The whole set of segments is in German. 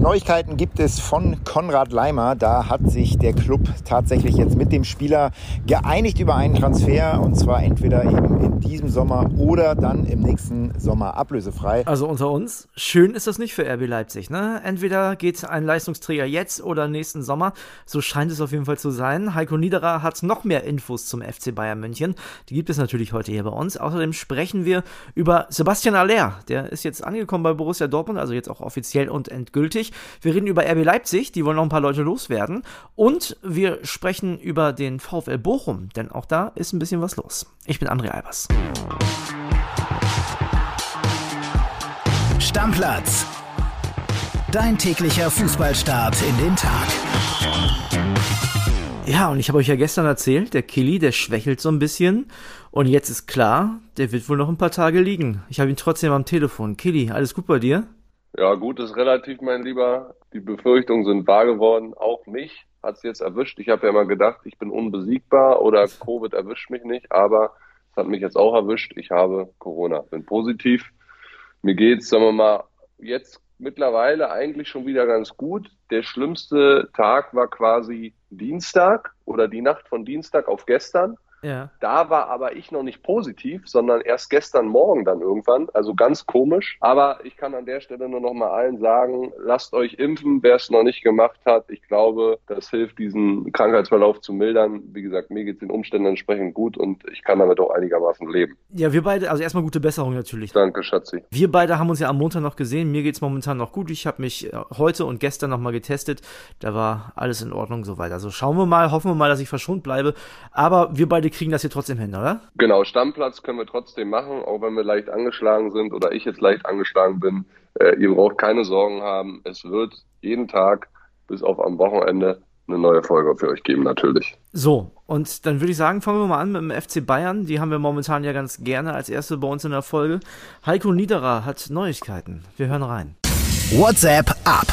Neuigkeiten gibt es von Konrad Leimer. Da hat sich der Club tatsächlich jetzt mit dem Spieler geeinigt über einen Transfer und zwar entweder eben in diesem Sommer oder dann im nächsten Sommer ablösefrei. Also unter uns, schön ist das nicht für RB Leipzig, ne? Entweder geht ein Leistungsträger jetzt oder nächsten Sommer. So scheint es auf jeden Fall zu sein. Heiko Niederer hat noch mehr Infos zum FC Bayern München. Die gibt es natürlich heute hier bei uns. Außerdem sprechen wir über Sebastian Aller. Der ist jetzt angekommen bei Borussia Dortmund, also jetzt auch offiziell und endgültig. Wir reden über RB Leipzig, die wollen noch ein paar Leute loswerden. Und wir sprechen über den VfL Bochum, denn auch da ist ein bisschen was los. Ich bin André Albers. Stammplatz. Dein täglicher Fußballstart in den Tag. Ja, und ich habe euch ja gestern erzählt, der Killy, der schwächelt so ein bisschen. Und jetzt ist klar, der wird wohl noch ein paar Tage liegen. Ich habe ihn trotzdem am Telefon. Killy, alles gut bei dir? Ja, gut ist relativ, mein Lieber. Die Befürchtungen sind wahr geworden. Auch mich hat es jetzt erwischt. Ich habe ja immer gedacht, ich bin unbesiegbar oder Covid erwischt mich nicht, aber es hat mich jetzt auch erwischt. Ich habe Corona, bin positiv. Mir geht's, sagen wir mal, jetzt mittlerweile eigentlich schon wieder ganz gut. Der schlimmste Tag war quasi Dienstag oder die Nacht von Dienstag auf gestern. Ja. Da war aber ich noch nicht positiv, sondern erst gestern Morgen dann irgendwann. Also ganz komisch. Aber ich kann an der Stelle nur noch mal allen sagen, lasst euch impfen, wer es noch nicht gemacht hat. Ich glaube, das hilft, diesen Krankheitsverlauf zu mildern. Wie gesagt, mir geht es den Umständen entsprechend gut und ich kann damit auch einigermaßen leben. Ja, wir beide, also erstmal gute Besserung natürlich. Danke, Schatzi. Wir beide haben uns ja am Montag noch gesehen. Mir geht es momentan noch gut. Ich habe mich äh, heute und gestern noch mal getestet. Da war alles in Ordnung soweit. Also schauen wir mal, hoffen wir mal, dass ich verschont bleibe. Aber wir beide kriegen das hier trotzdem hin, oder? Genau, Stammplatz können wir trotzdem machen, auch wenn wir leicht angeschlagen sind oder ich jetzt leicht angeschlagen bin. Äh, ihr braucht keine Sorgen haben. Es wird jeden Tag bis auf am Wochenende eine neue Folge für euch geben, natürlich. So, und dann würde ich sagen, fangen wir mal an mit dem FC Bayern. Die haben wir momentan ja ganz gerne als erste bei uns in der Folge. Heiko Niederer hat Neuigkeiten. Wir hören rein. WhatsApp ab.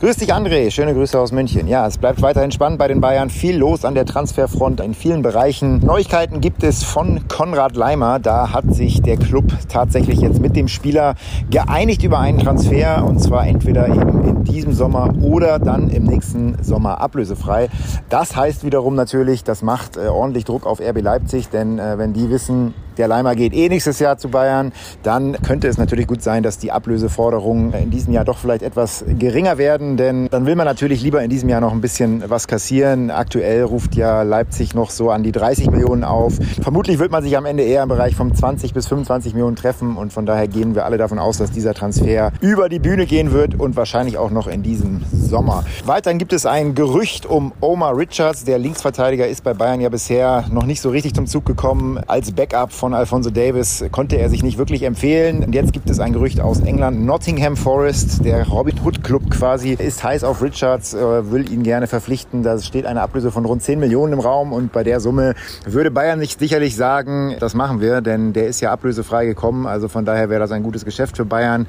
Grüß dich, André. Schöne Grüße aus München. Ja, es bleibt weiterhin spannend bei den Bayern. Viel los an der Transferfront in vielen Bereichen. Neuigkeiten gibt es von Konrad Leimer. Da hat sich der Club tatsächlich jetzt mit dem Spieler geeinigt über einen Transfer. Und zwar entweder eben in diesem Sommer oder dann im nächsten Sommer ablösefrei. Das heißt wiederum natürlich, das macht äh, ordentlich Druck auf RB Leipzig. Denn äh, wenn die wissen, der Leimer geht eh nächstes Jahr zu Bayern, dann könnte es natürlich gut sein, dass die Ablöseforderungen in diesem Jahr doch vielleicht etwas geringer werden, denn dann will man natürlich lieber in diesem Jahr noch ein bisschen was kassieren. Aktuell ruft ja Leipzig noch so an die 30 Millionen auf. Vermutlich wird man sich am Ende eher im Bereich von 20 bis 25 Millionen treffen und von daher gehen wir alle davon aus, dass dieser Transfer über die Bühne gehen wird und wahrscheinlich auch noch in diesem Sommer. Weiterhin gibt es ein Gerücht um Omar Richards. Der Linksverteidiger ist bei Bayern ja bisher noch nicht so richtig zum Zug gekommen. Als Backup von Alfonso Davis konnte er sich nicht wirklich empfehlen. Und jetzt gibt es ein Gerücht aus England. Nottingham Forest, der Robin Hood Club quasi, ist heiß auf Richards, äh, will ihn gerne verpflichten. Da steht eine Ablöse von rund 10 Millionen im Raum und bei der Summe würde Bayern nicht sicherlich sagen, das machen wir, denn der ist ja ablösefrei gekommen. Also von daher wäre das ein gutes Geschäft für Bayern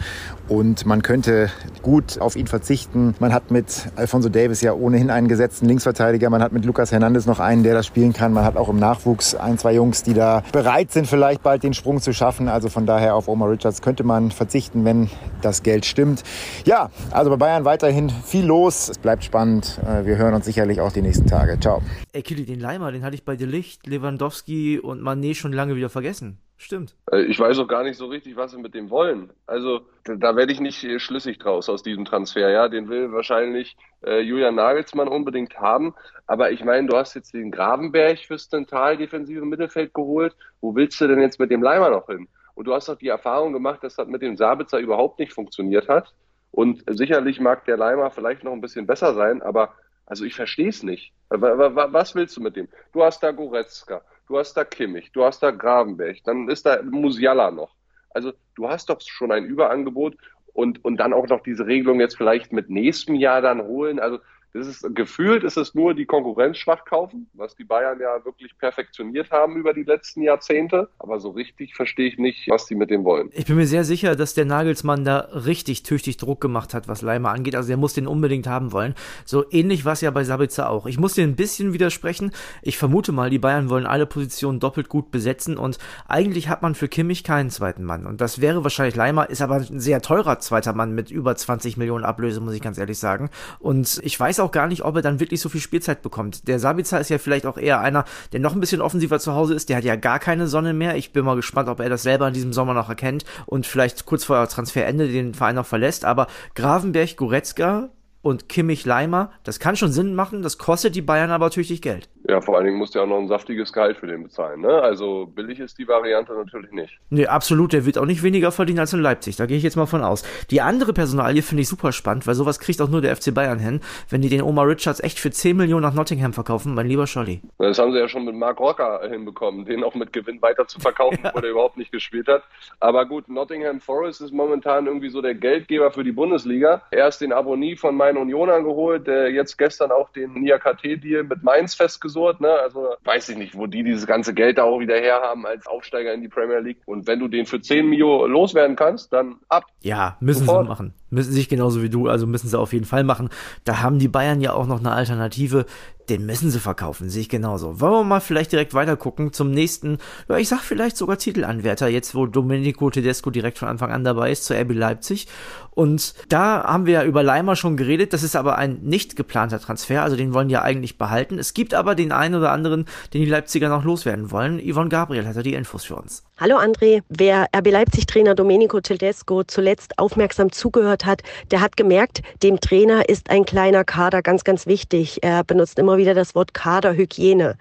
und man könnte gut auf ihn verzichten. Man hat mit Alfonso Davis ja ohnehin einen gesetzten Linksverteidiger. Man hat mit Lucas Hernandez noch einen, der das spielen kann. Man hat auch im Nachwuchs ein, zwei Jungs, die da bereit sind, vielleicht bald den Sprung zu schaffen. Also von daher auf Omar Richards könnte man verzichten, wenn das Geld stimmt. Ja, also bei Bayern weiterhin viel los. Es bleibt spannend. Äh, wir hören uns sicherlich auch die nächsten Tage. Ciao. Ey, Kili, den Leimer, den hatte ich bei De Licht, Lewandowski und Manet schon lange wieder vergessen. Stimmt. Äh, ich weiß auch gar nicht so richtig, was sie mit dem wollen. Also da werde ich nicht äh, schlüssig draus aus diesem Transfer. Ja, den will wahrscheinlich äh, Julian Nagelsmann unbedingt haben. Aber ich meine, du hast jetzt den Gravenberg fürs zentral-defensive Mittelfeld geholt. Wo willst du denn jetzt mit dem Leimer noch hin? Und du hast doch die Erfahrung gemacht, dass das mit dem Sabitzer überhaupt nicht funktioniert hat. Und sicherlich mag der Leimer vielleicht noch ein bisschen besser sein, aber also ich verstehe es nicht. Was willst du mit dem? Du hast da Goretzka, du hast da Kimmich, du hast da Gravenberg, dann ist da Musiala noch. Also du hast doch schon ein Überangebot und, und dann auch noch diese Regelung jetzt vielleicht mit nächstem Jahr dann holen. Also Das ist gefühlt ist es nur die Konkurrenz schwach kaufen, was die Bayern ja wirklich perfektioniert haben über die letzten Jahrzehnte. Aber so richtig verstehe ich nicht, was die mit dem wollen. Ich bin mir sehr sicher, dass der Nagelsmann da richtig tüchtig Druck gemacht hat, was Leimer angeht. Also er muss den unbedingt haben wollen. So ähnlich war es ja bei Sabitzer auch. Ich muss dir ein bisschen widersprechen. Ich vermute mal, die Bayern wollen alle Positionen doppelt gut besetzen und eigentlich hat man für Kimmich keinen zweiten Mann. Und das wäre wahrscheinlich Leimer, ist aber ein sehr teurer zweiter Mann mit über 20 Millionen Ablöse, muss ich ganz ehrlich sagen. Und ich weiß auch gar nicht, ob er dann wirklich so viel Spielzeit bekommt. Der Sabitzer ist ja vielleicht auch eher einer, der noch ein bisschen offensiver zu Hause ist. Der hat ja gar keine Sonne mehr. Ich bin mal gespannt, ob er das selber in diesem Sommer noch erkennt und vielleicht kurz vor Transferende den Verein noch verlässt. Aber Gravenberg, Goretzka, und Kimmich Leimer, das kann schon Sinn machen, das kostet die Bayern aber tüchtig Geld. Ja, vor allen Dingen musst du ja auch noch ein saftiges Gehalt für den bezahlen. Ne? Also billig ist die Variante natürlich nicht. Nee, absolut. Der wird auch nicht weniger verdienen als in Leipzig. Da gehe ich jetzt mal von aus. Die andere Personalie finde ich super spannend, weil sowas kriegt auch nur der FC Bayern hin, wenn die den Omar Richards echt für 10 Millionen nach Nottingham verkaufen, mein lieber Scholli. Das haben sie ja schon mit Mark Rocker hinbekommen, den auch mit Gewinn weiter zu verkaufen, ja. obwohl er überhaupt nicht gespielt hat. Aber gut, Nottingham Forest ist momentan irgendwie so der Geldgeber für die Bundesliga. Erst den Abonnie von Main Union geholt, der jetzt gestern auch den NIAKT-Deal mit Mainz festgesurrt. Ne? Also weiß ich nicht, wo die dieses ganze Geld da auch wieder herhaben als Aufsteiger in die Premier League. Und wenn du den für 10 Mio loswerden kannst, dann ab. Ja, müssen Sofort. sie machen. Müssen sich genauso wie du, also müssen sie auf jeden Fall machen. Da haben die Bayern ja auch noch eine Alternative. Den müssen sie verkaufen, sehe ich genauso. Wollen wir mal vielleicht direkt weiter gucken zum nächsten, ja, ich sag vielleicht sogar Titelanwärter, jetzt wo Domenico Tedesco direkt von Anfang an dabei ist, zu RB Leipzig. Und da haben wir ja über Leimer schon geredet, das ist aber ein nicht geplanter Transfer, also den wollen die ja eigentlich behalten. Es gibt aber den einen oder anderen, den die Leipziger noch loswerden wollen. Yvonne Gabriel hat da die Infos für uns. Hallo André, wer RB Leipzig-Trainer Domenico Tedesco zuletzt aufmerksam zugehört hat, der hat gemerkt, dem Trainer ist ein kleiner Kader ganz, ganz wichtig. Er benutzt immer wieder das Wort Kaderhygiene.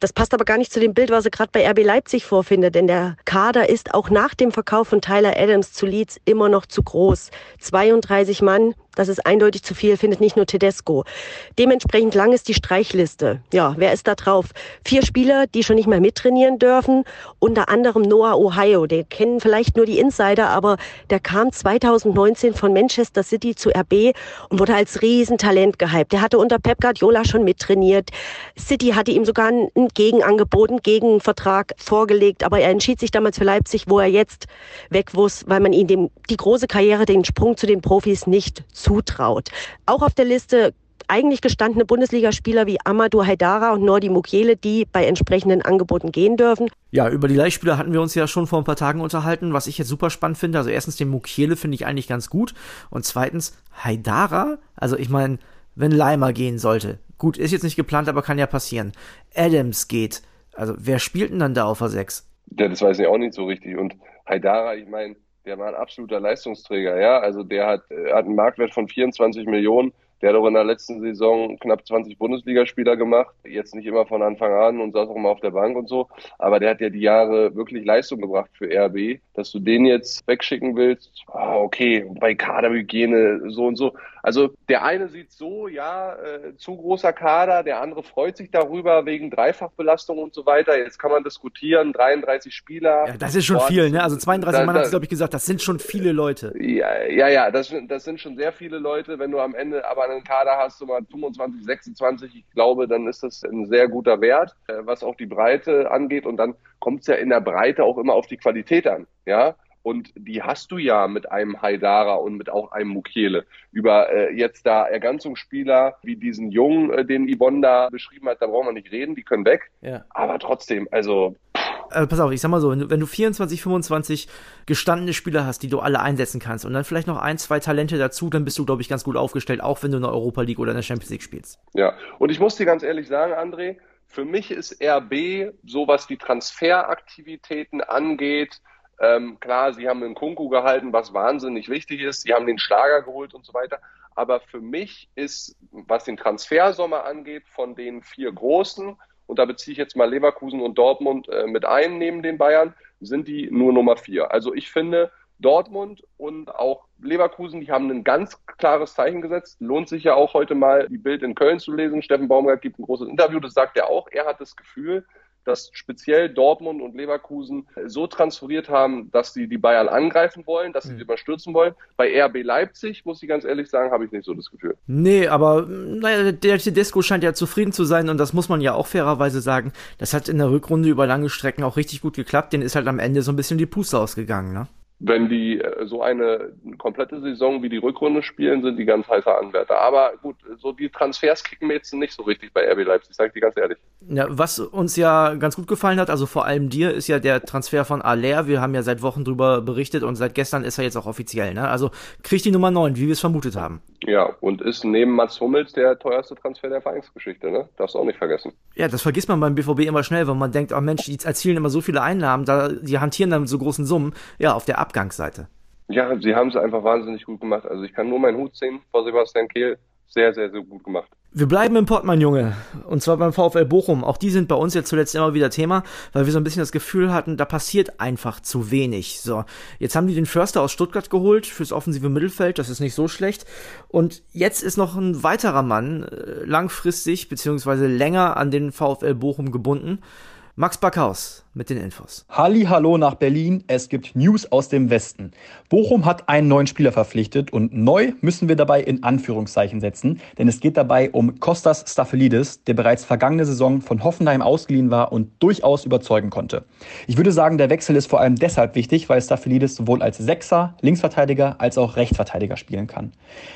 Das passt aber gar nicht zu dem Bild, was er gerade bei RB Leipzig vorfindet, denn der Kader ist auch nach dem Verkauf von Tyler Adams zu Leeds immer noch zu groß. 32 Mann, das ist eindeutig zu viel, findet nicht nur Tedesco. Dementsprechend lang ist die Streichliste. Ja, wer ist da drauf? Vier Spieler, die schon nicht mehr mittrainieren dürfen. Unter anderem Noah Ohio. Den kennen vielleicht nur die Insider, aber der kam 2019 von Manchester City zu RB und wurde als Riesentalent gehypt. Der hatte unter Pep Guardiola schon mittrainiert. City hatte ihm sogar ein Gegenangebot, einen Gegenvertrag vorgelegt, aber er entschied sich damals für Leipzig, wo er jetzt weg muss, weil man ihm die große Karriere, den Sprung zu den Profis nicht zutraut. Auch auf der Liste eigentlich gestandene Bundesligaspieler wie Amadou Haidara und Nordi Mukiele, die bei entsprechenden Angeboten gehen dürfen. Ja, über die Leihspieler hatten wir uns ja schon vor ein paar Tagen unterhalten, was ich jetzt super spannend finde. Also erstens den Mukiele finde ich eigentlich ganz gut und zweitens Haidara, also ich meine, wenn Leimer gehen sollte. Gut, ist jetzt nicht geplant, aber kann ja passieren. Adams geht. Also wer spielt denn dann da auf der 6? Ja, das weiß ich auch nicht so richtig und Haidara, ich meine, der war ein absoluter Leistungsträger, ja. Also der hat, hat einen Marktwert von 24 Millionen. Der hat auch in der letzten Saison knapp 20 Bundesligaspieler gemacht. Jetzt nicht immer von Anfang an und saß auch immer auf der Bank und so. Aber der hat ja die Jahre wirklich Leistung gebracht für RB. Dass du den jetzt wegschicken willst, oh, okay, bei Kaderhygiene so und so. Also der eine sieht so, ja, äh, zu großer Kader, der andere freut sich darüber wegen Dreifachbelastung und so weiter. Jetzt kann man diskutieren, 33 Spieler. Ja, das ist schon viel, ne? Also 32 da, Mann hat es, glaube ich, gesagt, das sind schon viele Leute. Ja, ja, ja, das, das sind schon sehr viele Leute. Wenn du am Ende aber einen Kader hast, so mal 25, 26, ich glaube, dann ist das ein sehr guter Wert, äh, was auch die Breite angeht. Und dann kommt es ja in der Breite auch immer auf die Qualität an, ja. Und die hast du ja mit einem Haidara und mit auch einem Mukiele. Über äh, jetzt da Ergänzungsspieler wie diesen Jungen, äh, den Yvonne da beschrieben hat, da brauchen wir nicht reden, die können weg. Ja. Aber trotzdem, also. Also pass auf, ich sag mal so, wenn du, wenn du 24, 25 gestandene Spieler hast, die du alle einsetzen kannst und dann vielleicht noch ein, zwei Talente dazu, dann bist du, glaube ich, ganz gut aufgestellt, auch wenn du in der Europa League oder in der Champions League spielst. Ja, und ich muss dir ganz ehrlich sagen, André, für mich ist RB, so was die Transferaktivitäten angeht, ähm, klar, sie haben den Kunku gehalten, was wahnsinnig wichtig ist. Sie haben den Schlager geholt und so weiter. Aber für mich ist, was den Transfersommer angeht, von den vier großen, und da beziehe ich jetzt mal Leverkusen und Dortmund äh, mit ein neben den Bayern, sind die nur Nummer vier. Also ich finde, Dortmund und auch Leverkusen, die haben ein ganz klares Zeichen gesetzt. Lohnt sich ja auch heute mal die Bild in Köln zu lesen. Steffen Baumgart gibt ein großes Interview, das sagt er auch. Er hat das Gefühl, dass speziell Dortmund und Leverkusen so transferiert haben, dass sie die Bayern angreifen wollen, dass sie sie überstürzen wollen. Bei RB Leipzig, muss ich ganz ehrlich sagen, habe ich nicht so das Gefühl. Nee, aber naja, der Tedesco scheint ja zufrieden zu sein und das muss man ja auch fairerweise sagen. Das hat in der Rückrunde über lange Strecken auch richtig gut geklappt. Den ist halt am Ende so ein bisschen die Puste ausgegangen, ne? Wenn die äh, so eine komplette Saison wie die Rückrunde spielen, sind die ganz heißer Anwärter. Aber gut, so die Transfers kicken mir jetzt nicht so richtig bei RB Leipzig, sage ich dir ganz ehrlich. Ja, was uns ja ganz gut gefallen hat, also vor allem dir, ist ja der Transfer von Aller. Wir haben ja seit Wochen drüber berichtet und seit gestern ist er jetzt auch offiziell. Ne? Also kriegt die Nummer 9, wie wir es vermutet haben. Ja, und ist neben Mats Hummels der teuerste Transfer der Vereinsgeschichte, ne? Darfst du auch nicht vergessen. Ja, das vergisst man beim BVB immer schnell, weil man denkt, oh Mensch, die erzielen immer so viele Einnahmen, da, die hantieren dann mit so großen Summen. Ja, auf der Abgangsseite. Ja, sie haben es einfach wahnsinnig gut gemacht. Also ich kann nur meinen Hut ziehen vor Sebastian Kehl. Sehr, sehr, sehr gut gemacht. Wir bleiben im Pott, mein Junge. Und zwar beim VfL Bochum. Auch die sind bei uns jetzt zuletzt immer wieder Thema, weil wir so ein bisschen das Gefühl hatten, da passiert einfach zu wenig. So, jetzt haben die den Förster aus Stuttgart geholt fürs offensive Mittelfeld. Das ist nicht so schlecht. Und jetzt ist noch ein weiterer Mann äh, langfristig beziehungsweise länger an den VfL Bochum gebunden. Max Backhaus mit den Infos. Halli, hallo nach Berlin. Es gibt News aus dem Westen. Bochum hat einen neuen Spieler verpflichtet und neu müssen wir dabei in Anführungszeichen setzen, denn es geht dabei um Kostas Staphelidis, der bereits vergangene Saison von Hoffenheim ausgeliehen war und durchaus überzeugen konnte. Ich würde sagen, der Wechsel ist vor allem deshalb wichtig, weil Staphelidis sowohl als Sechser, Linksverteidiger als auch Rechtsverteidiger spielen kann.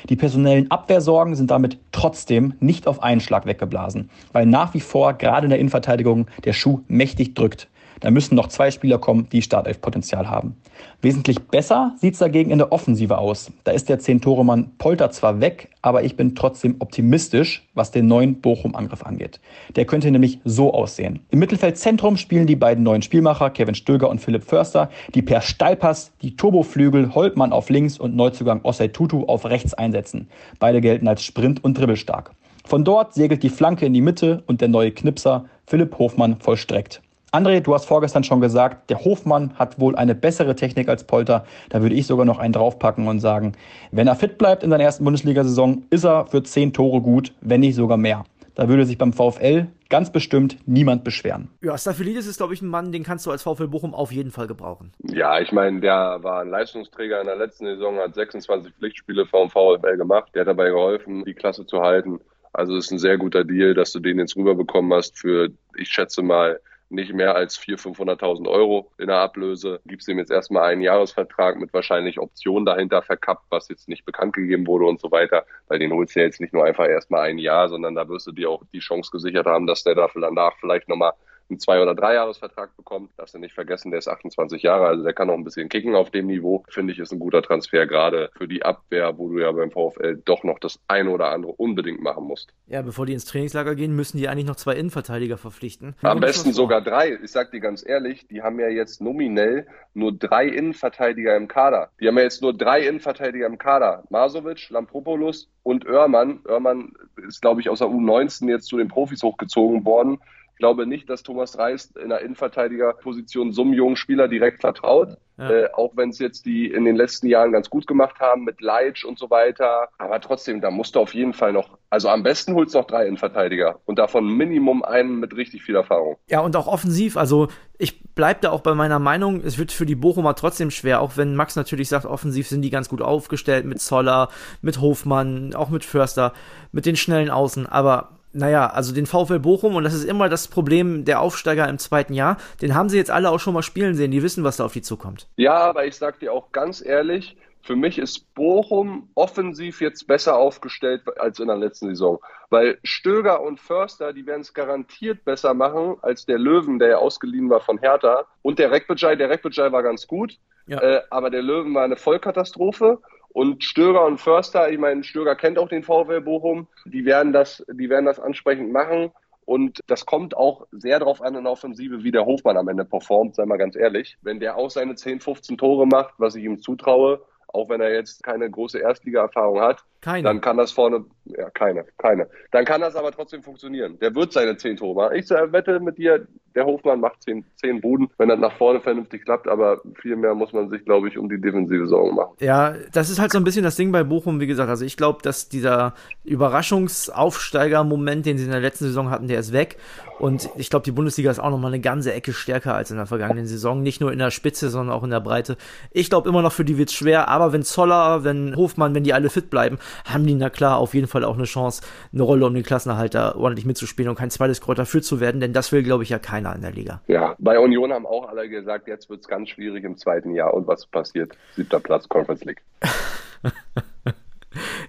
Die personellen Abwehrsorgen sind damit trotzdem nicht auf einen Schlag weggeblasen, weil nach wie vor gerade in der Innenverteidigung der Schuh mächtig drückt. Da müssen noch zwei Spieler kommen, die Startelf-Potenzial haben. Wesentlich besser sieht es dagegen in der Offensive aus. Da ist der Zehn-Tore-Mann Polter zwar weg, aber ich bin trotzdem optimistisch, was den neuen Bochum-Angriff angeht. Der könnte nämlich so aussehen. Im Mittelfeldzentrum spielen die beiden neuen Spielmacher, Kevin Stöger und Philipp Förster, die per Steilpass die Turboflügel Holtmann auf links und Neuzugang Osei Tutu auf rechts einsetzen. Beide gelten als Sprint- und Dribbelstark. Von dort segelt die Flanke in die Mitte und der neue Knipser Philipp Hofmann vollstreckt. André, du hast vorgestern schon gesagt, der Hofmann hat wohl eine bessere Technik als Polter. Da würde ich sogar noch einen draufpacken und sagen, wenn er fit bleibt in seiner ersten Bundesliga-Saison, ist er für zehn Tore gut, wenn nicht sogar mehr. Da würde sich beim VfL ganz bestimmt niemand beschweren. Ja, Staphylidis ist, glaube ich, ein Mann, den kannst du als VfL Bochum auf jeden Fall gebrauchen. Ja, ich meine, der war ein Leistungsträger in der letzten Saison, hat 26 Pflichtspiele vom VfL gemacht. Der hat dabei geholfen, die Klasse zu halten. Also ist ein sehr guter Deal, dass du den jetzt rüberbekommen hast für, ich schätze mal, nicht mehr als 400.000, 500.000 Euro in der Ablöse. Gibst ihm jetzt erstmal einen Jahresvertrag mit wahrscheinlich Optionen dahinter verkappt, was jetzt nicht bekannt gegeben wurde und so weiter, weil den holst du ja jetzt nicht nur einfach erstmal ein Jahr, sondern da wirst du dir auch die Chance gesichert haben, dass der dafür danach vielleicht nochmal einen Zwei- oder Dreijahresvertrag bekommt. Darfst du nicht vergessen, der ist 28 Jahre, also der kann noch ein bisschen kicken auf dem Niveau. Finde ich, ist ein guter Transfer, gerade für die Abwehr, wo du ja beim VfL doch noch das eine oder andere unbedingt machen musst. Ja, bevor die ins Trainingslager gehen, müssen die eigentlich noch zwei Innenverteidiger verpflichten. Am besten sogar drei. Ich sag dir ganz ehrlich, die haben ja jetzt nominell nur drei Innenverteidiger im Kader. Die haben ja jetzt nur drei Innenverteidiger im Kader. Masovic, Lampropoulos und Oermann. Oermann ist, glaube ich, aus der U19 jetzt zu den Profis hochgezogen worden glaube nicht, dass Thomas Reis in der Innenverteidigerposition so einem jungen Spieler direkt vertraut. Ja. Äh, auch wenn es jetzt die in den letzten Jahren ganz gut gemacht haben mit Leitsch und so weiter. Aber trotzdem, da musst du auf jeden Fall noch, also am besten holst du noch drei Innenverteidiger und davon Minimum einen mit richtig viel Erfahrung. Ja, und auch offensiv, also ich bleibe da auch bei meiner Meinung, es wird für die Bochumer trotzdem schwer, auch wenn Max natürlich sagt, offensiv sind die ganz gut aufgestellt mit Zoller, mit Hofmann, auch mit Förster, mit den schnellen Außen, aber naja, also den VfL Bochum, und das ist immer das Problem der Aufsteiger im zweiten Jahr, den haben sie jetzt alle auch schon mal spielen sehen, die wissen, was da auf die zukommt. Ja, aber ich sag dir auch ganz ehrlich, für mich ist Bochum offensiv jetzt besser aufgestellt als in der letzten Saison. Weil Stöger und Förster, die werden es garantiert besser machen als der Löwen, der ja ausgeliehen war von Hertha. Und der Rekbejai, der Rekbejai war ganz gut, ja. äh, aber der Löwen war eine Vollkatastrophe. Und Stöger und Förster, ich meine, Stöger kennt auch den VfL Bochum, die werden das, die werden das ansprechend machen. Und das kommt auch sehr darauf an in der Offensive, wie der Hofmann am Ende performt, sei mal ganz ehrlich. Wenn der auch seine 10, 15 Tore macht, was ich ihm zutraue, auch wenn er jetzt keine große Erstliga-Erfahrung hat, Keine. Dann kann das vorne, ja, keine, keine. Dann kann das aber trotzdem funktionieren. Der wird seine zehn Tore machen. Ich wette mit dir, der Hofmann macht zehn, zehn Buden, wenn das nach vorne vernünftig klappt, aber viel mehr muss man sich, glaube ich, um die defensive Sorgen machen. Ja, das ist halt so ein bisschen das Ding bei Bochum, wie gesagt. Also ich glaube, dass dieser Überraschungsaufsteiger-Moment, den sie in der letzten Saison hatten, der ist weg. Und ich glaube, die Bundesliga ist auch nochmal eine ganze Ecke stärker als in der vergangenen Saison. Nicht nur in der Spitze, sondern auch in der Breite. Ich glaube immer noch, für die wird es schwer. Aber wenn Zoller, wenn Hofmann, wenn die alle fit bleiben, haben die na klar auf jeden Fall auch eine Chance, eine Rolle um den Klassenerhalter ordentlich mitzuspielen und kein zweites Kräuter für zu werden. Denn das will, glaube ich, ja keiner in der Liga. Ja, bei Union haben auch alle gesagt, jetzt wird es ganz schwierig im zweiten Jahr. Und was passiert? Siebter Platz, Conference League.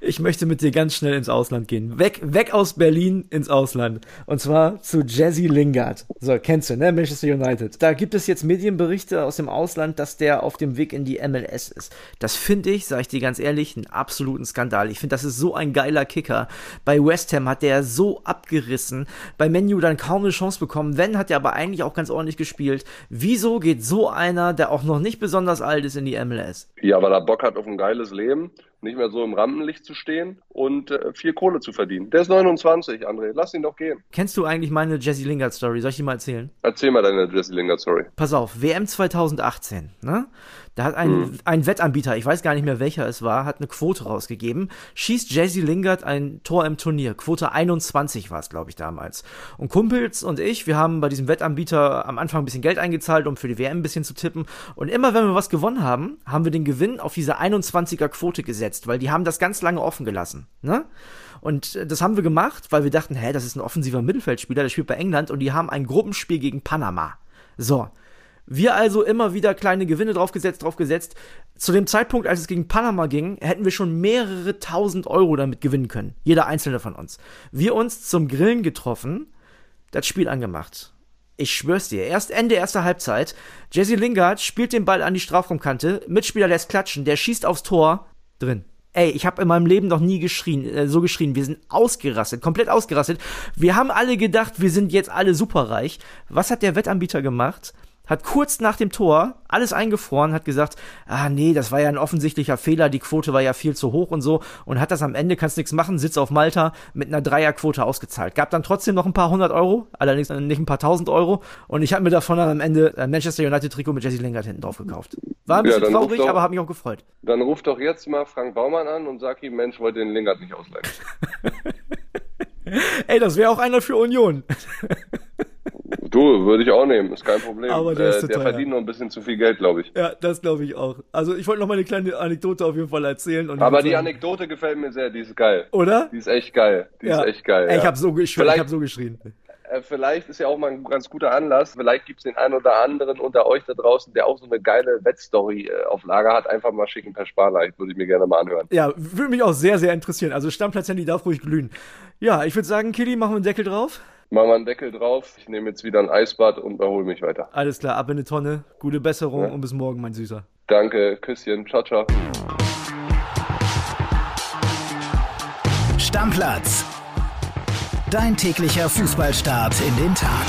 ich möchte mit dir ganz schnell ins Ausland gehen. Weg, weg aus Berlin ins Ausland. Und zwar zu Jesse Lingard. So, kennst du, ne? Manchester United. Da gibt es jetzt Medienberichte aus dem Ausland, dass der auf dem Weg in die MLS ist. Das finde ich, sage ich dir ganz ehrlich, einen absoluten Skandal. Ich finde, das ist so ein geiler Kicker. Bei West Ham hat der so abgerissen. Bei Menu dann kaum eine Chance bekommen. Wenn, hat er aber eigentlich auch ganz ordentlich gespielt. Wieso geht so einer, der auch noch nicht besonders alt ist, in die MLS? Ja, weil er Bock hat auf ein geiles Leben nicht mehr so im Rampenlicht zu stehen und äh, viel Kohle zu verdienen. Der ist 29, André. Lass ihn doch gehen. Kennst du eigentlich meine Jesse Lingard Story? Soll ich die mal erzählen? Erzähl mal deine Jesse Lingard Story. Pass auf, WM 2018, ne? Da hat ein, hm. ein Wettanbieter, ich weiß gar nicht mehr welcher es war, hat eine Quote rausgegeben. Schießt Jesse Lingard ein Tor im Turnier. Quote 21 war es, glaube ich, damals. Und Kumpels und ich, wir haben bei diesem Wettanbieter am Anfang ein bisschen Geld eingezahlt, um für die WM ein bisschen zu tippen. Und immer wenn wir was gewonnen haben, haben wir den Gewinn auf diese 21er Quote gesetzt, weil die haben das ganz lange offen gelassen. Ne? Und das haben wir gemacht, weil wir dachten, hä, das ist ein offensiver Mittelfeldspieler, der spielt bei England und die haben ein Gruppenspiel gegen Panama. So, wir also immer wieder kleine Gewinne draufgesetzt, draufgesetzt. Zu dem Zeitpunkt, als es gegen Panama ging, hätten wir schon mehrere tausend Euro damit gewinnen können. Jeder einzelne von uns. Wir uns zum Grillen getroffen, das Spiel angemacht. Ich schwör's dir, erst Ende erster Halbzeit. Jesse Lingard spielt den Ball an die Strafraumkante, Mitspieler lässt klatschen, der schießt aufs Tor, drin. Ey, ich habe in meinem Leben noch nie geschrien, äh, so geschrien. Wir sind ausgerastet, komplett ausgerastet. Wir haben alle gedacht, wir sind jetzt alle superreich. Was hat der Wettanbieter gemacht? Hat kurz nach dem Tor alles eingefroren, hat gesagt, ah nee, das war ja ein offensichtlicher Fehler, die Quote war ja viel zu hoch und so und hat das am Ende, kannst nichts machen, sitzt auf Malta mit einer Dreierquote ausgezahlt. Gab dann trotzdem noch ein paar hundert Euro, allerdings nicht ein paar tausend Euro und ich habe mir davon dann am Ende ein Manchester United Trikot mit Jesse Lingard hinten drauf gekauft. War ein bisschen ja, traurig, doch, aber hat mich auch gefreut. Dann ruft doch jetzt mal Frank Baumann an und sag ihm, Mensch, wollte den Lingard nicht ausleihen. Ey, das wäre auch einer für Union. Du, würde ich auch nehmen, ist kein Problem. Aber der, äh, der verdient noch ein bisschen zu viel Geld, glaube ich. Ja, das glaube ich auch. Also ich wollte noch mal eine kleine Anekdote auf jeden Fall erzählen. Aber die sagen, Anekdote gefällt mir sehr, die ist geil. Oder? Die ist echt geil. Die ja. ist echt geil. Ey, ich habe so, ich, hab so geschrien. Äh, vielleicht ist ja auch mal ein ganz guter Anlass. Vielleicht gibt es den einen oder anderen unter euch da draußen, der auch so eine geile Wettstory äh, auf Lager hat. Einfach mal schicken per Sparleicht. Würde ich mir gerne mal anhören. Ja, würde mich auch sehr, sehr interessieren. Also Stammplatz-Handy darf ruhig glühen. Ja, ich würde sagen, Kili, machen wir einen Deckel drauf. Machen wir einen Deckel drauf. Ich nehme jetzt wieder ein Eisbad und erhole mich weiter. Alles klar, ab in eine Tonne. Gute Besserung ja. und bis morgen, mein Süßer. Danke, Küsschen. Ciao, ciao. Stammplatz. Dein täglicher Fußballstart in den Tag.